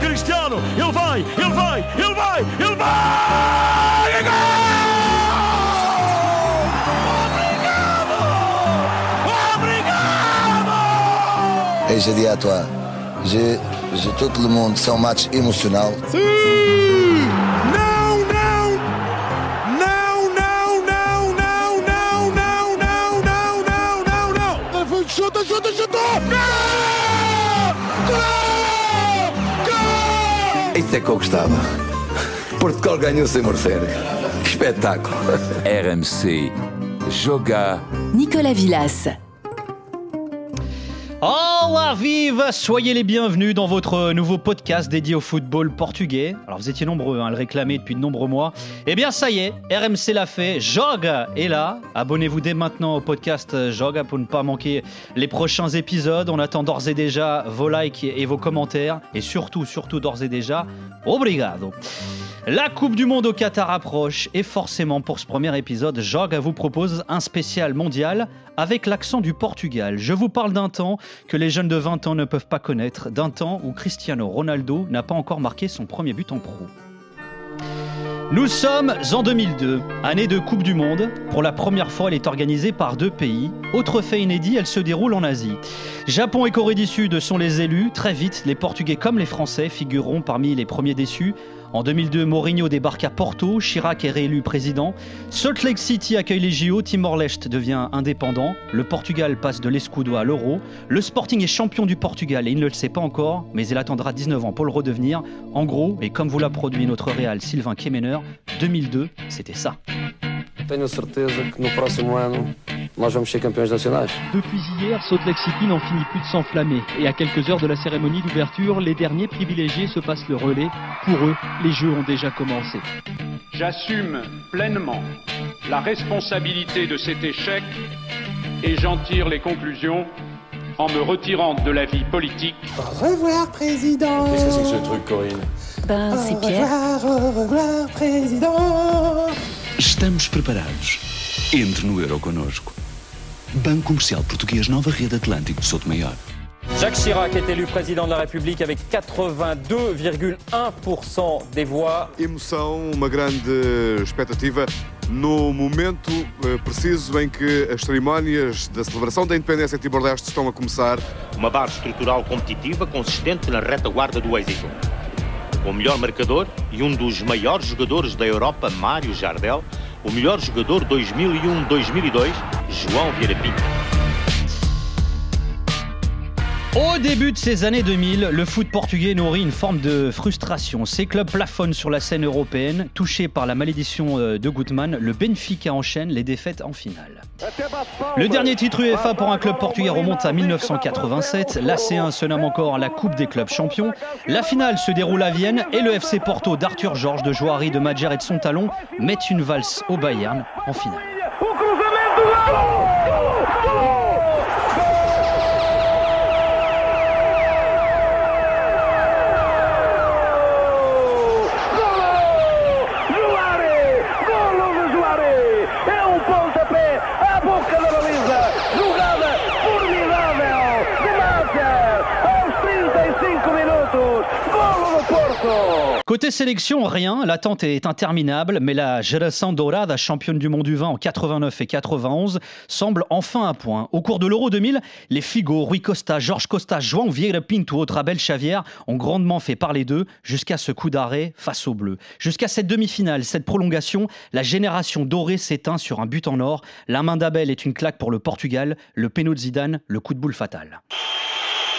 Cristiano, ele vai, ele vai, ele vai, ele vai! Obrigado! Obrigado! Et je dis à toi, je, je, tout le monde, c'est un match émotionnel. Não, Isso é que eu gostava. Portugal ganhou sem merecer. Que espetáculo. RMC. Joga. Nicolas Villas. Hola viva Soyez les bienvenus dans votre nouveau podcast dédié au football portugais. Alors vous étiez nombreux hein, à le réclamer depuis de nombreux mois. Eh bien ça y est, RMC l'a fait, Joga est là. Abonnez-vous dès maintenant au podcast Joga pour ne pas manquer les prochains épisodes. On attend d'ores et déjà vos likes et vos commentaires. Et surtout, surtout d'ores et déjà, obrigado la Coupe du Monde au Qatar approche et forcément pour ce premier épisode, Joga vous propose un spécial mondial avec l'accent du Portugal. Je vous parle d'un temps que les jeunes de 20 ans ne peuvent pas connaître, d'un temps où Cristiano Ronaldo n'a pas encore marqué son premier but en pro. Nous sommes en 2002, année de Coupe du Monde. Pour la première fois, elle est organisée par deux pays. Autre fait inédit, elle se déroule en Asie. Japon et Corée du Sud sont les élus. Très vite, les Portugais comme les Français figureront parmi les premiers déçus. En 2002, Mourinho débarque à Porto, Chirac est réélu président. Salt Lake City accueille les JO, Timor-Leste devient indépendant. Le Portugal passe de l'escudo à l'euro. Le Sporting est champion du Portugal et il ne le sait pas encore, mais il attendra 19 ans pour le redevenir. En gros, et comme vous l'a produit notre réal Sylvain Kemener, 2002, c'était ça. Tenho certeza que no próximo ano nós vamos ser campeões nacionais. Depuis hier, Salt Lake City n'en finit plus de s'enflammer. Et à quelques heures de la cérémonie d'ouverture, les derniers privilégiés se passent le relais. Pour eux, les jeux ont déjà commencé. J'assume pleinement la responsabilité de cet échec et j'en tire les conclusions en me retirant de la vie politique. Au revoir, président. Qu'est-ce que c'est que ce truc, Corinne? Ben, c'est Au Pierre. revoir, au revoir, président. Estamos preparados. Entre no Euro connosco. Banco Comercial Português Nova Rede Atlântico de Souto Maior. Jacques Chirac est élu président de la République avec 82,1% des voix. Emoção, uma grande expectativa no momento eh, preciso em que as cerimónias da celebração da independência de Timor-Leste estão a começar. Uma base estrutural competitiva consistente na retaguarda do êxito. O melhor marcador e um dos maiores jogadores da Europa, Mário Jardel. O melhor jogador 2001-2002, João Vieira Pinto. Au début de ces années 2000, le foot portugais nourrit une forme de frustration. Ces clubs plafonnent sur la scène européenne. Touché par la malédiction euh, de Gutmann, le Benfica enchaîne les défaites en finale. Le dernier titre UEFA pour un club portugais remonte à 1987. La C1 se nomme encore la Coupe des clubs champions. La finale se déroule à Vienne et le FC Porto d'Arthur Georges, de Joari, de Madjer et de son talon mettent une valse au Bayern en finale. Côté sélection, rien. L'attente est interminable, mais la Geração Dourada, championne du monde du vin en 89 et 91, semble enfin à point. Au cours de l'Euro 2000, les Figo, Rui Costa, Jorge Costa, João Vieira Pinto, Abel Xavier ont grandement fait parler d'eux jusqu'à ce coup d'arrêt face aux Bleus. Jusqu'à cette demi-finale, cette prolongation, la génération dorée s'éteint sur un but en or. La main d'Abel est une claque pour le Portugal, le péno de Zidane, le coup de boule fatal.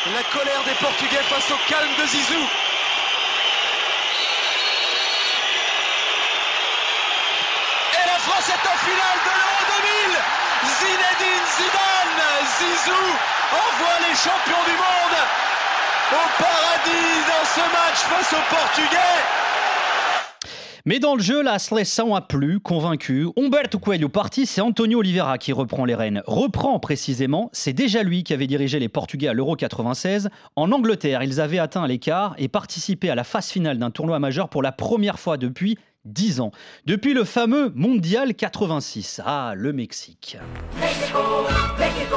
La colère des Portugais face au calme de Zizou. Et la France est en finale de l'Euro 2000. Zinedine Zidane, Zizou envoie les champions du monde au paradis dans ce match face aux Portugais. Mais dans le jeu, la seleção a plu, convaincu. Humberto Coelho parti, c'est Antonio Oliveira qui reprend les rênes. Reprend précisément, c'est déjà lui qui avait dirigé les Portugais à l'Euro 96. En Angleterre, ils avaient atteint l'écart et participé à la phase finale d'un tournoi majeur pour la première fois depuis 10 ans. Depuis le fameux Mondial 86. Ah, le Mexique. Mexico, Mexico,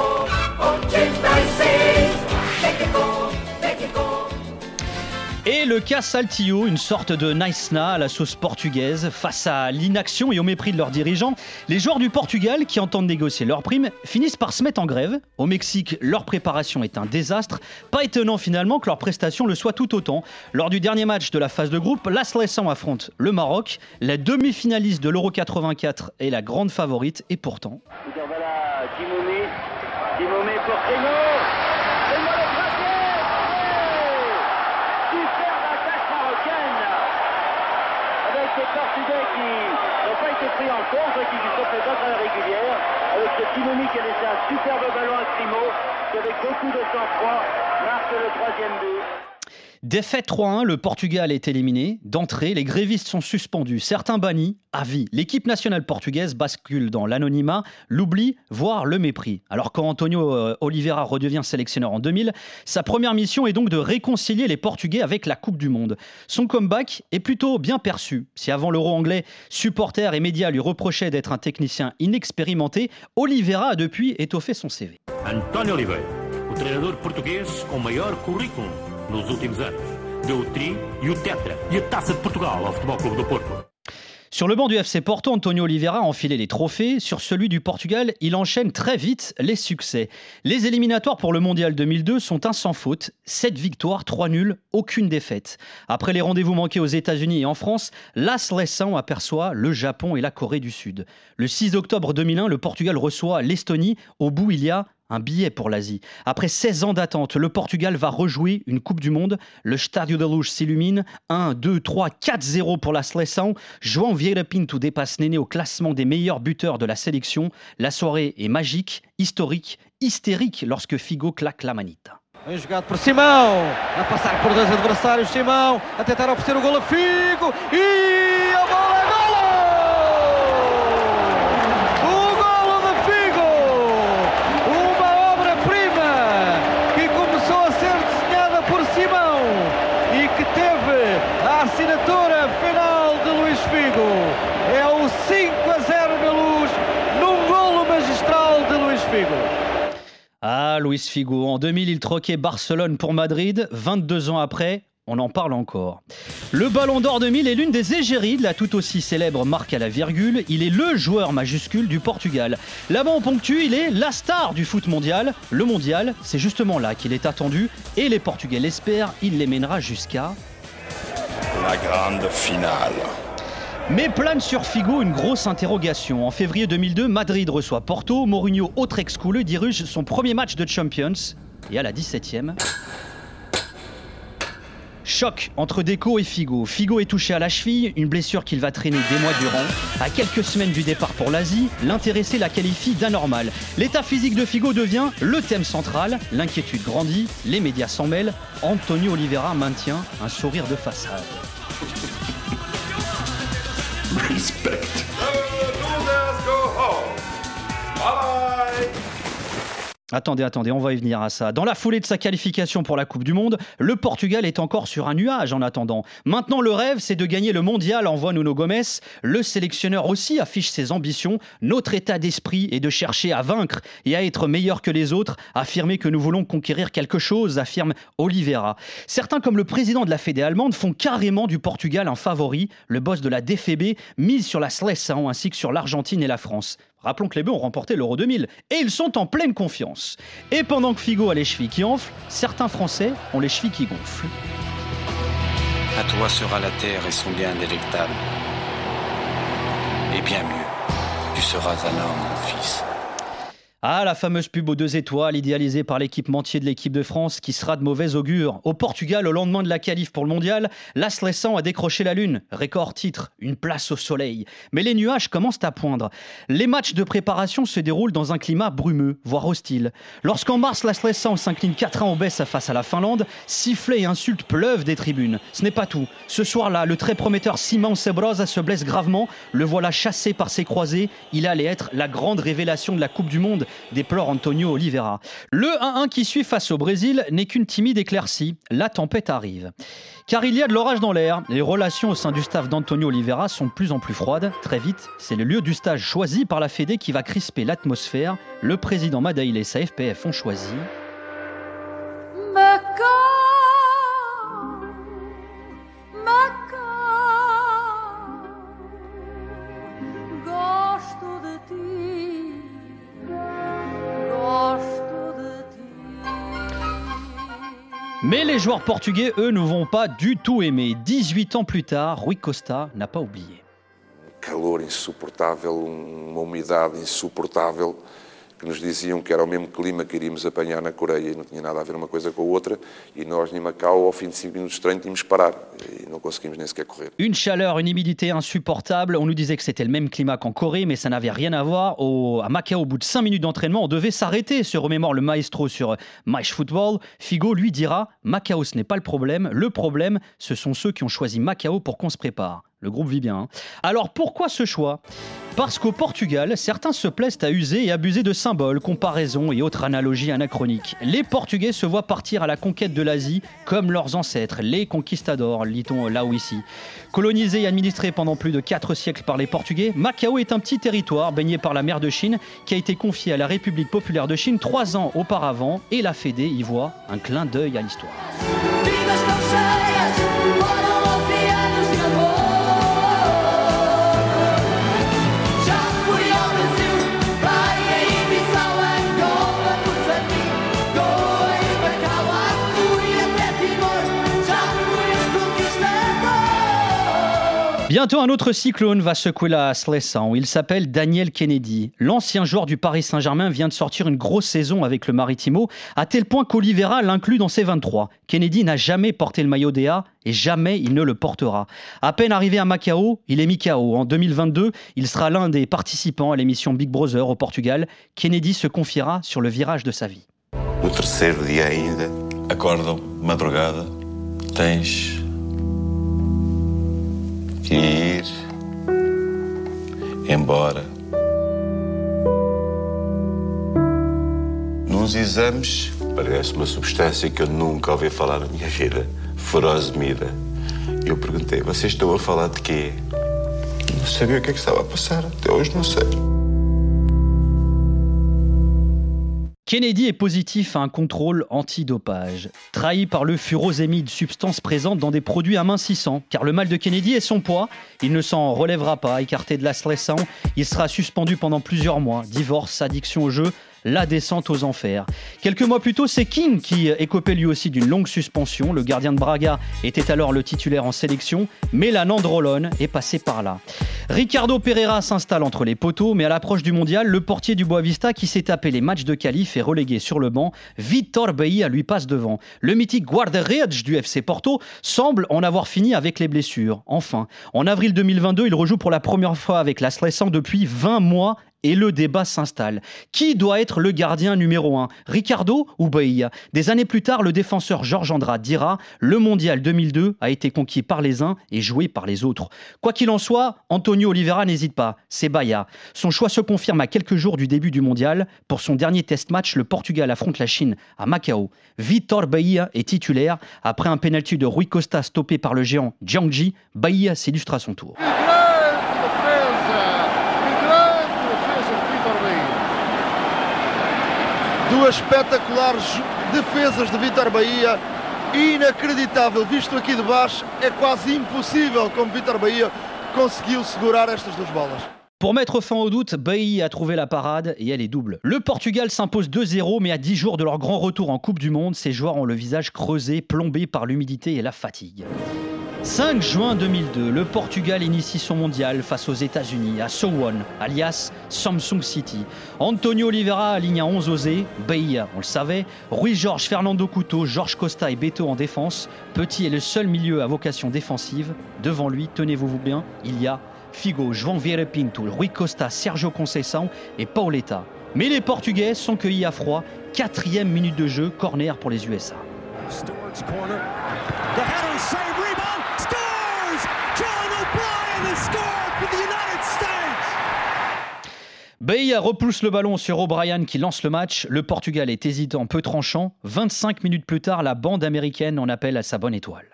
86. Et le cas Saltillo, une sorte de nice-na à la sauce portugaise, face à l'inaction et au mépris de leurs dirigeants, les joueurs du Portugal qui entendent négocier leurs primes finissent par se mettre en grève. Au Mexique, leur préparation est un désastre. Pas étonnant finalement que leur prestation le soit tout autant. Lors du dernier match de la phase de groupe, Las affronte le Maroc, la demi-finaliste de l'Euro 84 est la grande favorite et pourtant. Créneau le frappé Superbe attaque marocaine Avec ces Portugais qui n'ont pas été pris en compte et qui sont fait battre à la régulière. Avec ce Dimomé qui a laissé un superbe ballon à Crimo, qui avec beaucoup de sang-froid marque le troisième but. Défaite 3-1, le Portugal est éliminé. D'entrée, les grévistes sont suspendus, certains bannis à vie. L'équipe nationale portugaise bascule dans l'anonymat, l'oubli, voire le mépris. Alors quand Antonio euh, Oliveira redevient sélectionneur en 2000, sa première mission est donc de réconcilier les Portugais avec la Coupe du Monde. Son comeback est plutôt bien perçu. Si avant l'euro anglais, supporters et médias lui reprochaient d'être un technicien inexpérimenté, Oliveira a depuis étoffé son CV. António Oliveira, o treinador português com maior currículo Sur le banc du FC Porto, Antonio Oliveira a enfilé les trophées. Sur celui du Portugal, il enchaîne très vite les succès. Les éliminatoires pour le Mondial 2002 sont un sans faute. 7 victoires, 3 nuls, aucune défaite. Après les rendez-vous manqués aux États-Unis et en France, l'As Lessan aperçoit le Japon et la Corée du Sud. Le 6 octobre 2001, le Portugal reçoit l'Estonie. Au bout, il y a un billet pour l'Asie. Après 16 ans d'attente, le Portugal va rejouer une Coupe du Monde. Le Stadio de Luz s'illumine. 1, 2, 3, 4-0 pour la Seleção. João Vieira Pinto dépasse Néné au classement des meilleurs buteurs de la sélection. La soirée est magique, historique, hystérique lorsque Figo claque la manita. Bem jogado por Simão, a passar por dois adversários, Simão, a tentar oferecer o golo a Figo e a bola é golo! O golo de Figo! Uma obra-prima que começou a ser desenhada por Simão e que teve a assinatura final de Luís Figo. É o 5 a 0 na luz, num golo magistral de Luís Figo. Ah, Luis Figo. En 2000, il troquait Barcelone pour Madrid. 22 ans après, on en parle encore. Le Ballon d'Or 2000 est l'une des égéries de la tout aussi célèbre marque à la virgule. Il est le joueur majuscule du Portugal. Là-bas, on ponctue, il est la star du foot mondial. Le mondial, c'est justement là qu'il est attendu. Et les Portugais l'espèrent, il les mènera jusqu'à. La grande finale. Mais plane sur Figo une grosse interrogation. En février 2002, Madrid reçoit Porto. Mourinho, autre ex-couleux, dirige son premier match de Champions. Et à la 17e. Choc entre Deco et Figo. Figo est touché à la cheville, une blessure qu'il va traîner des mois durant. À quelques semaines du départ pour l'Asie, l'intéressé la qualifie d'anormal. L'état physique de Figo devient le thème central. L'inquiétude grandit, les médias s'en mêlent. Antonio Oliveira maintient un sourire de façade. Respect. Attendez, attendez, on va y venir à ça. Dans la foulée de sa qualification pour la Coupe du Monde, le Portugal est encore sur un nuage en attendant. Maintenant, le rêve, c'est de gagner le mondial, envoie Nuno Gomes. Le sélectionneur aussi affiche ses ambitions. Notre état d'esprit est de chercher à vaincre et à être meilleur que les autres, affirmer que nous voulons conquérir quelque chose, affirme Oliveira. Certains, comme le président de la Fédé allemande, font carrément du Portugal un favori. Le boss de la DFB mise sur la Seleção ainsi que sur l'Argentine et la France. Rappelons que les Bleus ont remporté l'Euro 2000 et ils sont en pleine confiance. Et pendant que Figo a les chevilles qui enflent, certains Français ont les chevilles qui gonflent. À toi sera la terre et son bien délectable. Et bien mieux, tu seras un homme, mon fils. Ah, la fameuse pub aux deux étoiles, idéalisée par l'équipementier de l'équipe de France, qui sera de mauvais augure. Au Portugal, au lendemain de la qualif pour le mondial, l'As a décroché la Lune. Record titre, une place au soleil. Mais les nuages commencent à poindre. Les matchs de préparation se déroulent dans un climat brumeux, voire hostile. Lorsqu'en mars, l'As s'incline 4-1 au Bess face à la Finlande, sifflets et insultes pleuvent des tribunes. Ce n'est pas tout. Ce soir-là, le très prometteur Simon Sebrosa se blesse gravement. Le voilà chassé par ses croisés. Il allait être la grande révélation de la Coupe du Monde déplore Antonio Oliveira. Le 1-1 qui suit face au Brésil n'est qu'une timide éclaircie. La tempête arrive. Car il y a de l'orage dans l'air. Les relations au sein du staff d'Antonio Oliveira sont de plus en plus froides. Très vite, c'est le lieu du stage choisi par la Fédé qui va crisper l'atmosphère. Le président Madaïl et sa FPF ont choisi. Mais les joueurs portugais, eux, ne vont pas du tout aimer. 18 ans plus tard, Rui Costa n'a pas oublié. calor insuportável, uma umidade insuportável, que nos diziam que era o mesmo clima que iríamos apanhar na Coreia e não tinha nada a ver uma coisa com a outra. E nós, em Macau, ao fim de 5 minutos de treino, tínhamos que parar e não conseguimos nem sequer correr. Une chaleur, une humidité insupportable. On nous disait que c'était le même climat qu'en Corée, mais ça n'avait rien à voir. Au, à Macao, au bout de 5 minutes d'entraînement, on devait s'arrêter, se remémore le maestro sur Match Football. Figo lui dira Macao, ce n'est pas le problème. Le problème, ce sont ceux qui ont choisi Macao pour qu'on se prépare. Le groupe vit bien. hein. Alors pourquoi ce choix? Parce qu'au Portugal, certains se plaisent à user et abuser de symboles, comparaisons et autres analogies anachroniques. Les Portugais se voient partir à la conquête de l'Asie comme leurs ancêtres, les conquistadors, lit-on là ou ici. Colonisé et administré pendant plus de 4 siècles par les Portugais, Macao est un petit territoire baigné par la mer de Chine qui a été confié à la République populaire de Chine trois ans auparavant et la Fédé y voit un clin d'œil à l'histoire. Bientôt, un autre cyclone va secouer la Slessan. Il s'appelle Daniel Kennedy. L'ancien joueur du Paris Saint-Germain vient de sortir une grosse saison avec le Maritimo, à tel point qu'Olivera l'inclut dans ses 23. Kennedy n'a jamais porté le maillot DA et jamais il ne le portera. À peine arrivé à Macao, il est mis KO. En 2022, il sera l'un des participants à l'émission Big Brother au Portugal. Kennedy se confiera sur le virage de sa vie. No terceiro dia ainda, acordam, de madrugada, tens que ir embora. Nos exames, parece uma substância que eu nunca ouvi falar na minha vida, furosemida. Eu perguntei, vocês estão a falar de quê? Não sabia o que é que estava a passar, até hoje não sei. Kennedy est positif à un contrôle antidopage. Trahi par le furosémide, substance présente dans des produits amincissants. Car le mal de Kennedy est son poids. Il ne s'en relèvera pas. Écarté de la Slessan, il sera suspendu pendant plusieurs mois. Divorce, addiction au jeu, la descente aux enfers. Quelques mois plus tôt, c'est King qui écopait lui aussi d'une longue suspension. Le gardien de Braga était alors le titulaire en sélection, mais la Nandrolone est passé par là. Ricardo Pereira s'installe entre les poteaux, mais à l'approche du mondial, le portier du Boavista qui s'est tapé les matchs de qualif est relégué sur le banc. Vitor Bahia lui passe devant. Le mythique Guarda-Redes du FC Porto semble en avoir fini avec les blessures. Enfin, en avril 2022, il rejoue pour la première fois avec la Slessan depuis 20 mois et le débat s'installe. Qui doit être le gardien numéro 1 Ricardo ou Bahia Des années plus tard, le défenseur Georges Andrade dira Le mondial 2002 a été conquis par les uns et joué par les autres. Quoi qu'il en soit, Antonio Oliveira n'hésite pas, c'est Bahia. Son choix se confirme à quelques jours du début du mondial. Pour son dernier test match, le Portugal affronte la Chine à Macao. Vitor Bahia est titulaire. Après un pénalty de Rui Costa stoppé par le géant Jiangji, Bahia s'illustre à son tour. Duas espetaculares defesas de Vitor Bahia. Inacreditável, visto aqui de baixo, é quase impossível como Vitor Bahia conseguiu segurar estas duas bolas. Pour mettre fin au doute, Bailly a trouvé la parade et elle est double. Le Portugal s'impose 2-0, mais à 10 jours de leur grand retour en Coupe du Monde, ces joueurs ont le visage creusé, plombé par l'humidité et la fatigue. 5 juin 2002, le Portugal initie son mondial face aux États-Unis à Sowon, alias Samsung City. Antonio Oliveira aligne à 11 osés, Bahia, on le savait, Rui Jorge, Fernando Couto, Jorge Costa et Beto en défense. Petit est le seul milieu à vocation défensive. Devant lui, tenez-vous bien, il y a Figo, João Vieira Pinto, Rui Costa, Sergio Conceição et Pauleta. Mais les Portugais sont cueillis à froid. Quatrième minute de jeu, corner pour les USA. Bahia repousse le ballon sur O'Brien qui lance le match. Le Portugal est hésitant, peu tranchant. 25 minutes plus tard, la bande américaine en appelle à sa bonne étoile.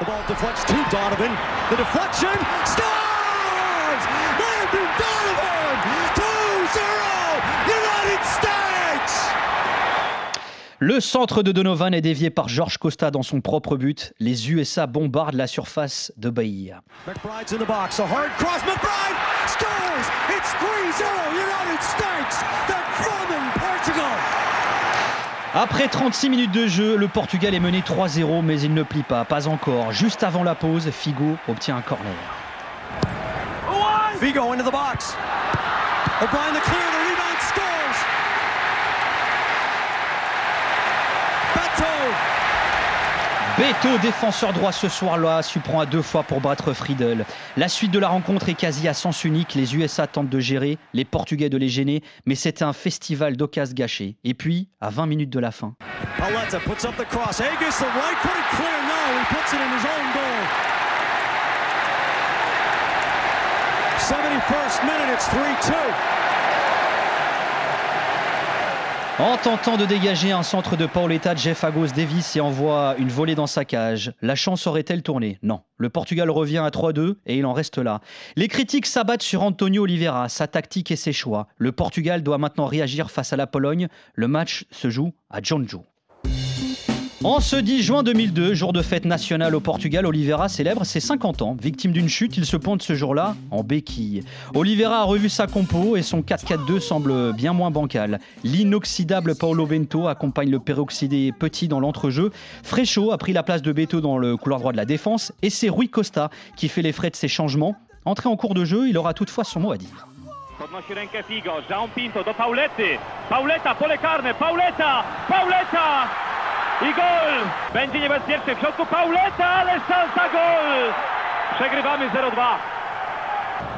The ball deflects to Donovan. The deflection scores! Landon Donovan! 2-0 United States! Le centre de Donovan est dévié par George Costa dans son propre but. Les USA bombardent la surface de Bahia. McBride's in the box. A hard cross. McBride scores! It's 3-0 United States. They're Portugal. Après 36 minutes de jeu, le Portugal est mené 3-0, mais il ne plie pas, pas encore. Juste avant la pause, Figo obtient un corner. Vigo into the box. O'Brien the clear, the rebound scores. Beto. Beto, défenseur droit ce soir-là, surprend à deux fois pour battre Friedel. La suite de la rencontre est quasi à sens unique. Les USA tentent de gérer, les Portugais de les gêner, mais c'est un festival d'occasions gâchées. Et puis, à 20 minutes de la fin. En tentant de dégager un centre de Pauletta, Jeff Agos dévisse et envoie une volée dans sa cage. La chance aurait-elle tourné? Non. Le Portugal revient à 3-2 et il en reste là. Les critiques s'abattent sur Antonio Oliveira, sa tactique et ses choix. Le Portugal doit maintenant réagir face à la Pologne. Le match se joue à Jeonju. En ce 10 juin 2002, jour de fête nationale au Portugal, Oliveira célèbre ses 50 ans. Victime d'une chute, il se pointe ce jour-là en béquille. Oliveira a revu sa compo et son 4-4-2 semble bien moins bancal. L'inoxydable Paulo Bento accompagne le peroxydé petit dans l'entrejeu. Frécho a pris la place de Beto dans le couloir droit de la défense et c'est Rui Costa qui fait les frais de ces changements. Entré en cours de jeu, il aura toutefois son mot à dire. I gol! Będzie niebezpieczny w środku Pauleta, ale szansa gol! Przegrywamy 0-2.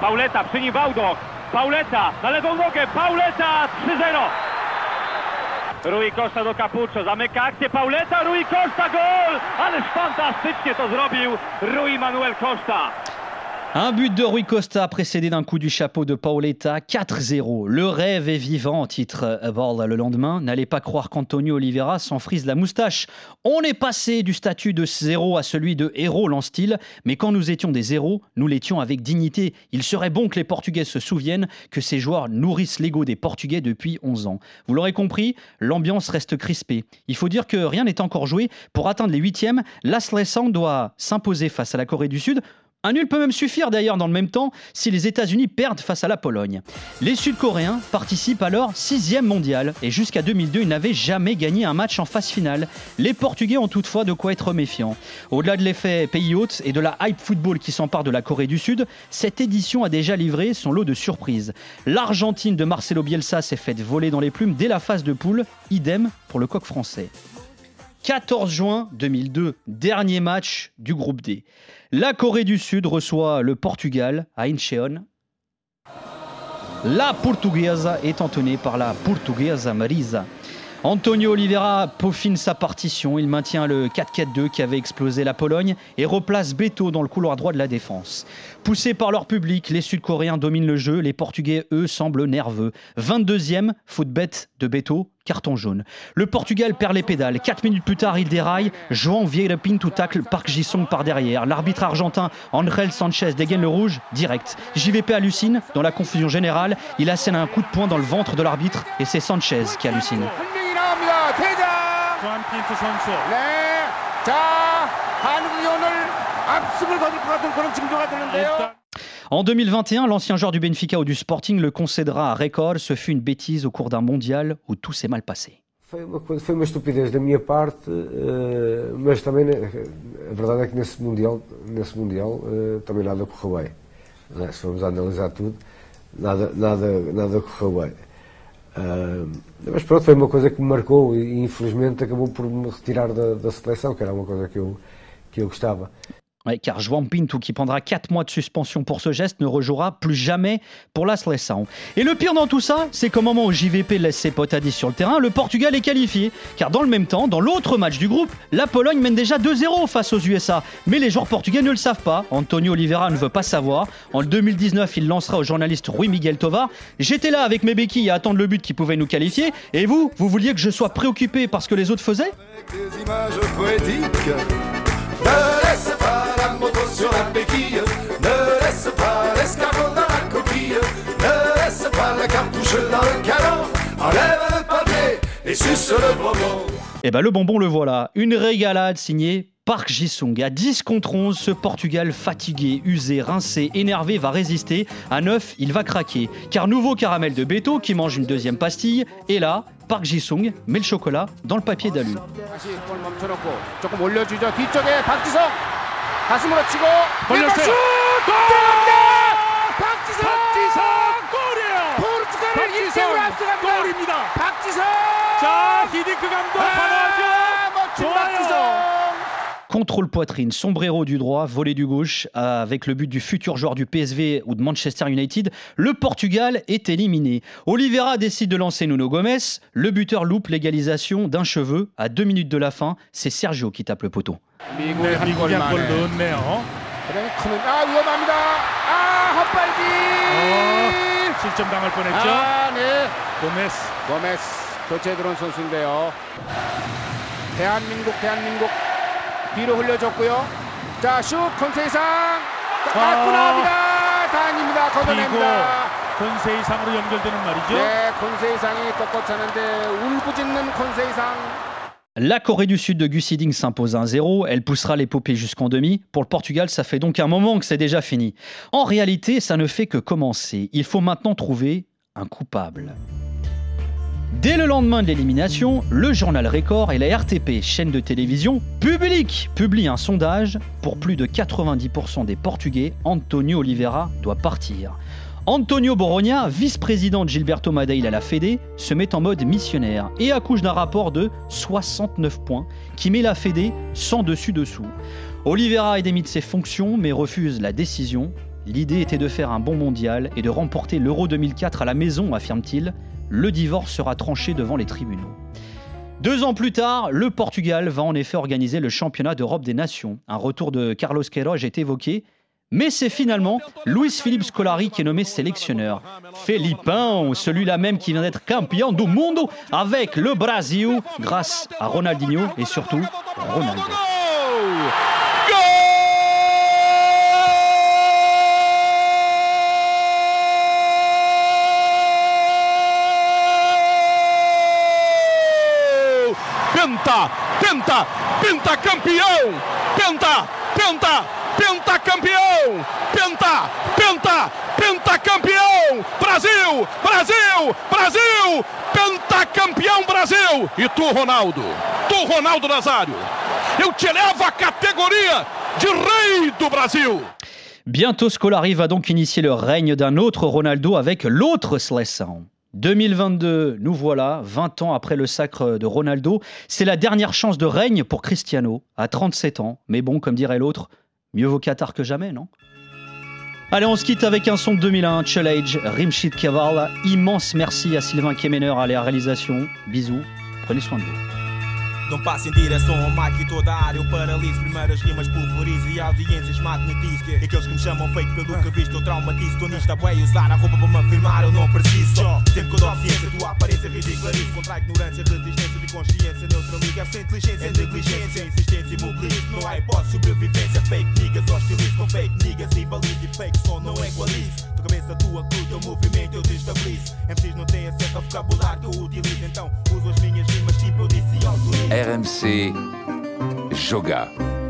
Pauleta, przy nim Wałdoch. Pauleta, na lewą nogę, Pauleta, 3-0. Rui Costa do Capuccio, zamyka akcję Pauleta, Rui Costa, gol! Ależ fantastycznie to zrobił Rui Manuel Costa. Un but de Rui Costa précédé d'un coup du chapeau de Paoletta, 4-0. Le rêve est vivant, titre Ball le lendemain. N'allez pas croire qu'Antonio Oliveira s'en frise la moustache. On est passé du statut de zéro à celui de héros, lance-t-il. Mais quand nous étions des héros, nous l'étions avec dignité. Il serait bon que les Portugais se souviennent que ces joueurs nourrissent l'ego des Portugais depuis 11 ans. Vous l'aurez compris, l'ambiance reste crispée. Il faut dire que rien n'est encore joué. Pour atteindre les huitièmes, la Seleção doit s'imposer face à la Corée du Sud. Un nul peut même suffire d'ailleurs dans le même temps si les États-Unis perdent face à la Pologne. Les Sud-Coréens participent à leur sixième mondial et jusqu'à 2002 ils n'avaient jamais gagné un match en phase finale. Les Portugais ont toutefois de quoi être méfiants. Au-delà de l'effet pays hôte et de la hype football qui s'empare de la Corée du Sud, cette édition a déjà livré son lot de surprises. L'Argentine de Marcelo Bielsa s'est faite voler dans les plumes dès la phase de poule, idem pour le coq français. 14 juin 2002, dernier match du groupe D. La Corée du Sud reçoit le Portugal à Incheon. La Portuguesa est entonnée par la Portuguesa Marisa. Antonio Oliveira peaufine sa partition, il maintient le 4-4-2 qui avait explosé la Pologne et replace Beto dans le couloir droit de la défense. Poussés par leur public, les Sud-Coréens dominent le jeu, les Portugais, eux, semblent nerveux. 22e, faute bête de Beto, carton jaune. Le Portugal perd les pédales. 4 minutes plus tard, il déraille. João Vieira Pinto tacle Park Ji-sung par derrière. L'arbitre argentin Angel Sanchez dégaine le rouge direct. JVP hallucine. Dans la confusion générale, il assène un coup de poing dans le ventre de l'arbitre et c'est Sanchez qui hallucine. 조한 핀트 선수. 네. 자, 한국이 오늘 압승을 거둘 것 같은 그런 징조가 드는데요. En 2021, l'ancien joueur du Benfica ou du Sporting le concédera à Record. Ce fut une bêtise au cours d'un mondial où tout s'est mal passé. Foi uma, coisa- foi uma estupidez da minha parte, eh, mas também né, a verdade é que nesse Mundial, nesse mundial eh, também nada correu bem. né? Se formos a analisar tudo, nada, nada, nada correu bem. Ah, mas pronto, foi uma coisa que me marcou e infelizmente acabou por me retirar da, da seleção, que era uma coisa que eu, que eu gostava. Car João Pinto, qui prendra 4 mois de suspension pour ce geste, ne rejouera plus jamais pour la Seleção. Et le pire dans tout ça, c'est qu'au moment où JVP laisse ses potes à 10 sur le terrain, le Portugal est qualifié. Car dans le même temps, dans l'autre match du groupe, la Pologne mène déjà 2-0 face aux USA. Mais les joueurs portugais ne le savent pas. Antonio Oliveira ne veut pas savoir. En 2019, il lancera au journaliste Rui Miguel Tovar J'étais là avec mes béquilles à attendre le but qui pouvait nous qualifier. Et vous, vous vouliez que je sois préoccupé par ce que les autres faisaient? Des images poétiques. Sur la béquille. Ne laisse pas l'escargot dans la coquille. Ne laisse pas la cartouche dans le canon. Enlève le papier et suce le bonbon. Eh ben le bonbon le voilà, une régalade signée Park Ji-sung. À 10 contre 11, ce Portugal fatigué, usé, rincé, énervé va résister. À 9, il va craquer. Car nouveau caramel de Beto qui mange une deuxième pastille. Et là, Park Ji-sung met le chocolat dans le papier d'alu. 다시 볼 멈춰놓고 조금 올려주죠. 뒤쪽에 박지성 가슴으로 치고 걸렸어요. 슛! 들어갑니다. 박지성! 박지성 골이에요. 포르투갈을 박지성 1대1로 앞서갑니다. 골입니다. 박지성! 자, 히딩크 감독 아, 반하죠. 멋진 좋아요. 박지성! Contrôle poitrine, sombrero du droit, volée du gauche, avec le but du futur joueur du PSV ou de Manchester United, le Portugal est éliminé. Oliveira décide de lancer Nuno Gomes, le buteur loupe l'égalisation d'un cheveu à deux minutes de la fin, c'est Sergio qui tape le poteau. 뒤로 흘려줬고요. 자슛 컨세이상 맞고 나옵니다. 다행입니다. 걷어냅니다. 권세 이상으로 연결되는 말이죠. 네, 콘세이상이 꺾어차는데 울부짖는 콘세이상. La Corée du Sud de Gus Hiddink s'impose 1-0, elle poussera l'épopée jusqu'en demi. Pour le Portugal, ça fait donc un moment que c'est déjà fini. En réalité, ça ne fait que commencer. Il faut maintenant trouver un coupable. Dès le lendemain de l'élimination, le journal Record et la RTP, chaîne de télévision publique, publient un sondage. Pour plus de 90% des Portugais, Antonio Oliveira doit partir. Antonio Borogna, vice-président de Gilberto Madeil à la Fédé, se met en mode missionnaire et accouche d'un rapport de 69 points qui met la Fédé sans dessus-dessous. Oliveira est démis de ses fonctions mais refuse la décision. L'idée était de faire un bon mondial et de remporter l'Euro 2004 à la maison, affirme-t-il. Le divorce sera tranché devant les tribunaux. Deux ans plus tard, le Portugal va en effet organiser le championnat d'Europe des Nations. Un retour de Carlos Queiroz est évoqué, mais c'est finalement Luis Philippe Scolari qui est nommé sélectionneur. Felipão, celui-là même qui vient d'être champion du monde avec le Brasil grâce à Ronaldinho et surtout Ronaldo. Penta, penta, penta campeão! Penta, penta, penta campeão! Penta, penta, penta campeão! Brasil, Brasil, Brasil! Penta campeão Brasil! E tu, Ronaldo? Tu, Ronaldo Nazário? Eu te levo à categoria de rei do Brasil! Bientôt, Scolari va donc initier le règne d'un autre Ronaldo avec l'autre Seleção. 2022, nous voilà, 20 ans après le sacre de Ronaldo. C'est la dernière chance de règne pour Cristiano, à 37 ans. Mais bon, comme dirait l'autre, mieux vaut Qatar que jamais, non? Allez, on se quitte avec un son de 2001, Challenge, Rimshit Kaval. Immense merci à Sylvain Kemener à la réalisation. Bisous, prenez soin de vous. Não passo em direção ao mic e toda a área eu paraliso Primeiras rimas pulverizo e audiências magnetizo E aqueles que me chamam fake pelo que visto eu traumatizo. Estou nisto a bué usar a roupa para me afirmar eu não preciso. Só. Sempre que eu dou ciência tua aparência ridicularizo. Contra a ignorância, resistência de consciência Neutralizo, é sem inteligência, é negligência Insistência e mobilizo, não há hipótese sobrevivência. Fake niggas, hostilizo com fake niggas Rivalizo e fake som não equalizo. Tua cabeça tua, com o movimento eu destabilizo MCs não têm acesso ao vocabulário que eu utilizo Então uso as minhas rimas tipo eu disse autorizo RMC Joga.